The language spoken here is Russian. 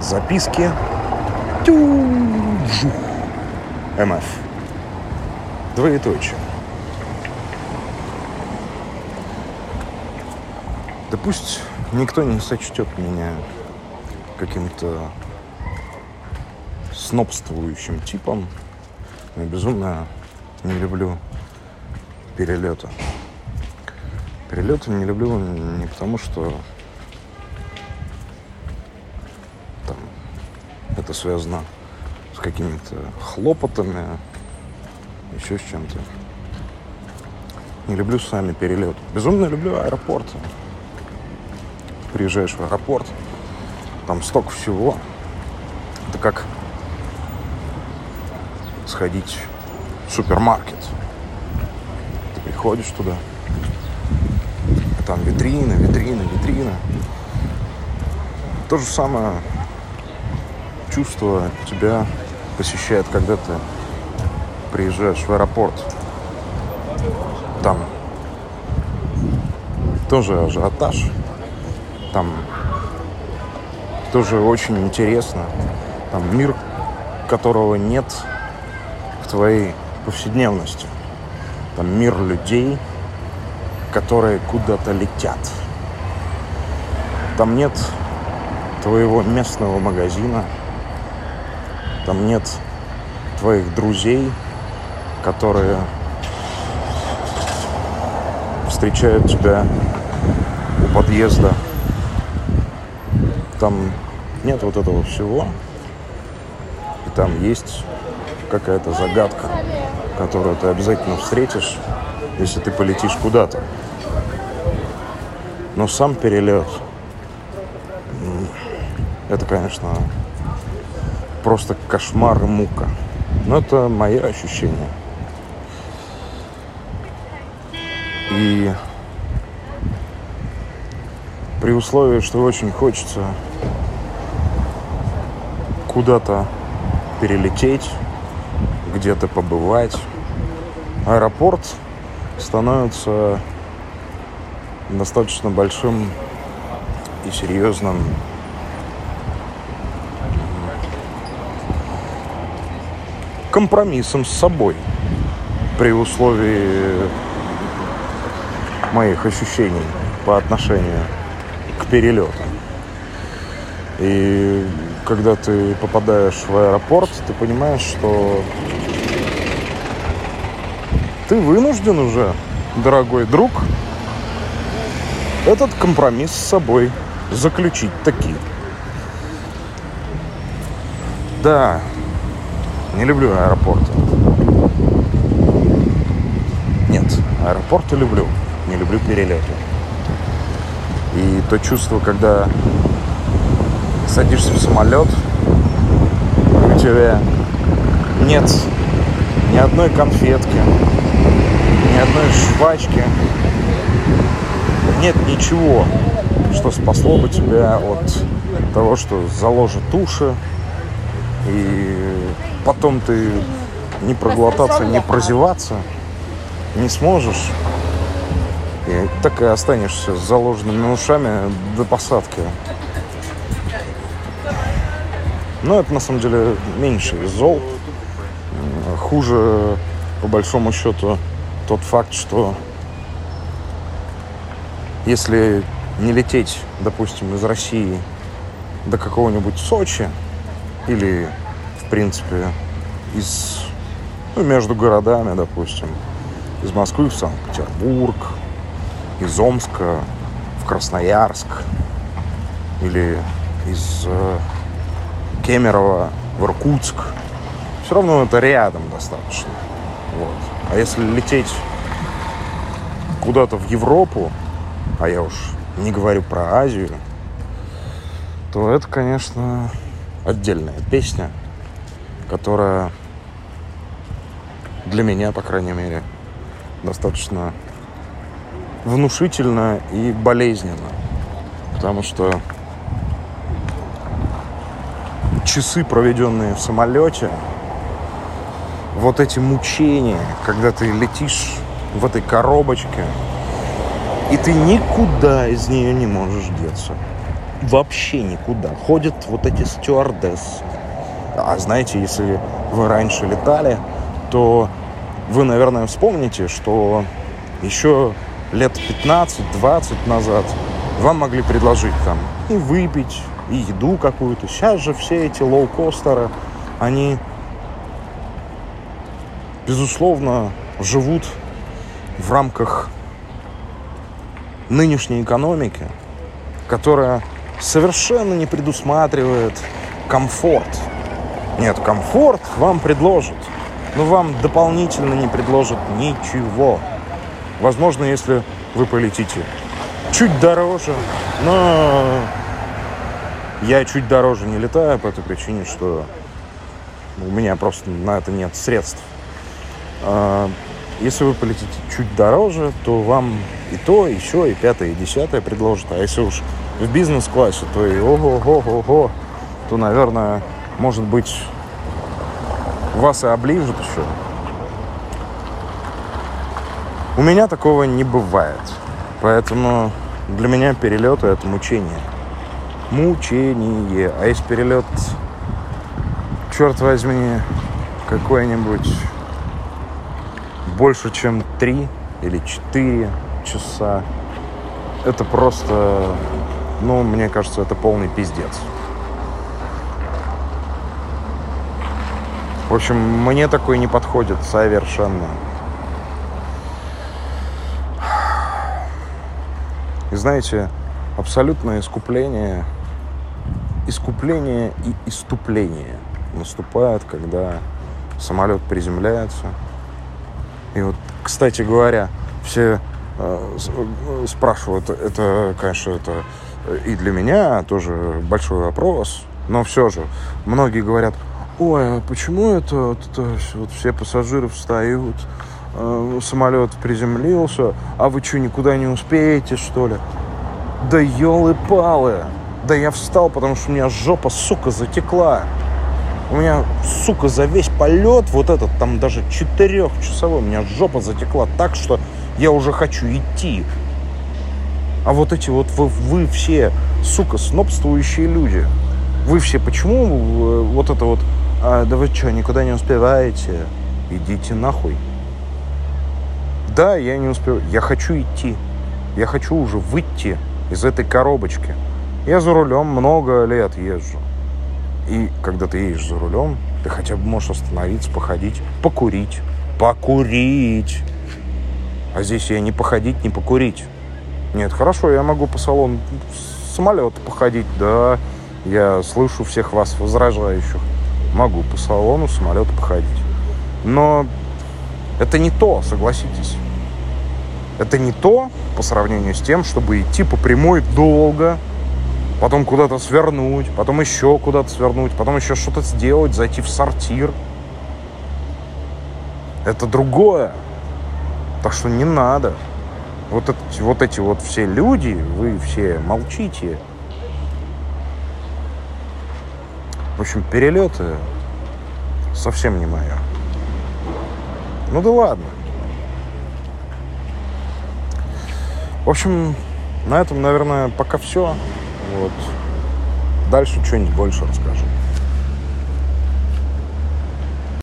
Записки. Тю-жух. МФ. Двоеточие. Да пусть никто не сочтет меня каким-то снобствующим типом. Я безумно не люблю перелеты. Перелеты не люблю не потому, что это связано с какими-то хлопотами, еще с чем-то. Не люблю сами перелеты. Безумно люблю аэропорты. Приезжаешь в аэропорт, там столько всего. Это как сходить в супермаркет. Ты приходишь туда, а там витрина, витрина, витрина. То же самое чувство тебя посещает, когда ты приезжаешь в аэропорт. Там тоже ажиотаж. Там тоже очень интересно. Там мир, которого нет в твоей повседневности. Там мир людей, которые куда-то летят. Там нет твоего местного магазина. Там нет твоих друзей, которые встречают тебя у подъезда. Там нет вот этого всего. И там есть какая-то загадка, которую ты обязательно встретишь, если ты полетишь куда-то. Но сам перелет, это, конечно, просто кошмар и мука. Но это мои ощущения. И при условии, что очень хочется куда-то перелететь, где-то побывать. Аэропорт становится достаточно большим и серьезным компромиссом с собой при условии моих ощущений по отношению к перелету. И когда ты попадаешь в аэропорт, ты понимаешь, что ты вынужден уже, дорогой друг, этот компромисс с собой заключить таки. Да, не люблю аэропорты. Нет, аэропорты люблю, не люблю перелеты. И то чувство, когда садишься в самолет, у тебя нет ни одной конфетки, ни одной жвачки, нет ничего, что спасло бы тебя от того, что заложит уши, и потом ты не проглотаться, не прозеваться не сможешь. И так и останешься с заложенными ушами до посадки. Но это на самом деле меньше из зол. Хуже, по большому счету, тот факт, что если не лететь, допустим, из России до какого-нибудь Сочи или, в принципе, из, ну, между городами, допустим, из Москвы в Санкт-Петербург, из Омска в Красноярск или из э, Кемерово в Иркутск. Все равно это рядом достаточно. Вот. А если лететь куда-то в Европу, а я уж не говорю про Азию, то это, конечно, отдельная песня, которая для меня, по крайней мере, достаточно внушительно и болезненно. Потому что часы, проведенные в самолете, вот эти мучения, когда ты летишь в этой коробочке, и ты никуда из нее не можешь деться. вообще никуда. Ходят вот эти стюардессы. А знаете, если вы раньше летали, то вы, наверное, вспомните, что еще лет 15-20 назад вам могли предложить там и выпить, и еду какую-то. Сейчас же все эти лоукостеры, они, безусловно, живут в рамках нынешней экономики, которая совершенно не предусматривает комфорт. Нет, комфорт вам предложат, но вам дополнительно не предложат ничего. Возможно, если вы полетите чуть дороже, но я чуть дороже не летаю по той причине, что у меня просто на это нет средств. А, если вы полетите чуть дороже, то вам и то, и еще, и пятое, и десятое предложат. А если уж в бизнес-классе, то и ого-го-го-го, то, наверное, может быть, вас и оближут еще. У меня такого не бывает. Поэтому для меня перелеты это мучение. Мучение. А если перелет, черт возьми, какой-нибудь больше, чем три или четыре часа, это просто, ну, мне кажется, это полный пиздец. В общем, мне такой не подходит совершенно. И знаете, абсолютное искупление, искупление и иступление наступает, когда самолет приземляется. И вот, кстати говоря, все э, спрашивают, это, конечно, это и для меня тоже большой вопрос, но все же многие говорят, ой, а почему это это, вот все пассажиры встают, э, самолет приземлился, а вы что, никуда не успеете, что ли? Да елы-палы! Да я встал, потому что у меня жопа, сука, затекла. У меня, сука, за весь полет, вот этот, там даже четырехчасовой, у меня жопа затекла так, что я уже хочу идти. А вот эти вот вы, вы все, сука, снобствующие люди, вы все почему э, вот это вот, а, да вы что, никуда не успеваете? Идите нахуй. Да, я не успеваю. Я хочу идти. Я хочу уже выйти из этой коробочки. Я за рулем много лет езжу. И когда ты едешь за рулем, ты хотя бы можешь остановиться, походить, покурить. Покурить! А здесь я не походить, не покурить. Нет, хорошо, я могу по салону самолета походить, да. Я слышу всех вас возражающих. Могу по салону самолета походить. Но это не то, согласитесь. Это не то по сравнению с тем, чтобы идти по прямой долго, потом куда-то свернуть, потом еще куда-то свернуть, потом еще что-то сделать, зайти в сортир. Это другое. Так что не надо. Вот эти, вот эти вот все люди, вы все молчите. В общем, перелеты совсем не мое. Ну да ладно. В общем, на этом, наверное, пока все. Вот. Дальше что-нибудь больше расскажу.